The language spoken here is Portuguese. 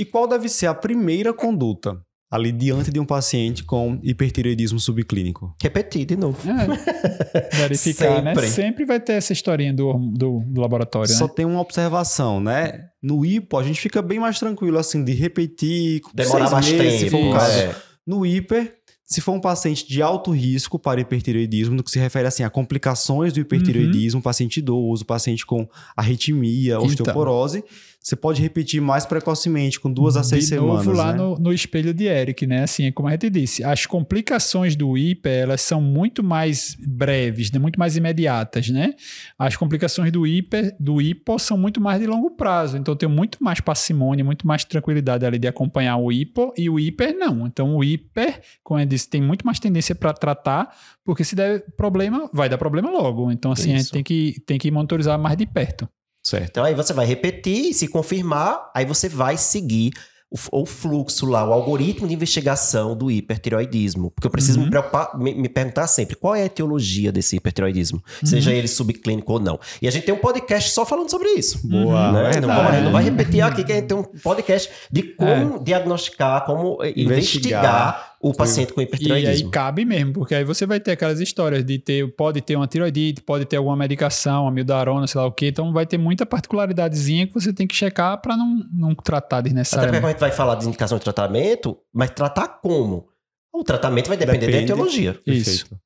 E qual deve ser a primeira conduta ali diante de um paciente com hipertireoidismo subclínico? Repetir de novo. É. Verificar, né? Sempre. Sempre vai ter essa historinha do, do, do laboratório, Só né? tem uma observação, né? No hipo, a gente fica bem mais tranquilo, assim, de repetir. Demorar mais meses, se tempo. for o caso. é. No hiper, se for um paciente de alto risco para hipertireoidismo, no que se refere assim a complicações do hipertireoidismo, paciente idoso, paciente com arritmia, Então. Você pode repetir mais precocemente, com duas a seis de semanas. novo lá né? no, no espelho de Eric, né? Assim, como a gente disse, as complicações do hiper, elas são muito mais breves, né? muito mais imediatas, né? As complicações do hiper, do hipo são muito mais de longo prazo, então eu tenho muito mais parcimônia, muito mais tranquilidade ali de acompanhar o hipo e o hiper não. Então o hiper, como eu disse, tem muito mais tendência para tratar, porque se der problema, vai dar problema logo. Então assim, a gente Isso. tem que, tem que monitorizar mais de perto. Certo. Então aí você vai repetir, se confirmar, aí você vai seguir o, o fluxo lá, o algoritmo de investigação do hipertireoidismo. Porque eu preciso Uhum. me, preocupar, me, me perguntar sempre qual é a etiologia desse hipertireoidismo, Uhum. seja ele subclínico ou não. E a gente tem um podcast só falando sobre isso. Boa, né? Não, vai, não vai repetir aqui que a gente tem um podcast de como diagnosticar, como eh, Investigar. investigar o paciente com E aí cabe mesmo, porque aí você vai ter aquelas histórias de ter, pode ter uma tiroidite, pode ter alguma medicação, uma mildarona, sei lá o quê. Então vai ter muita particularidadezinha que você tem que checar para não, não tratar Até porque desnecessariamente. a gente vai falar de indicação de tratamento, mas tratar como? O tratamento vai depender da Depende. etiologia. Isso. Perfeito.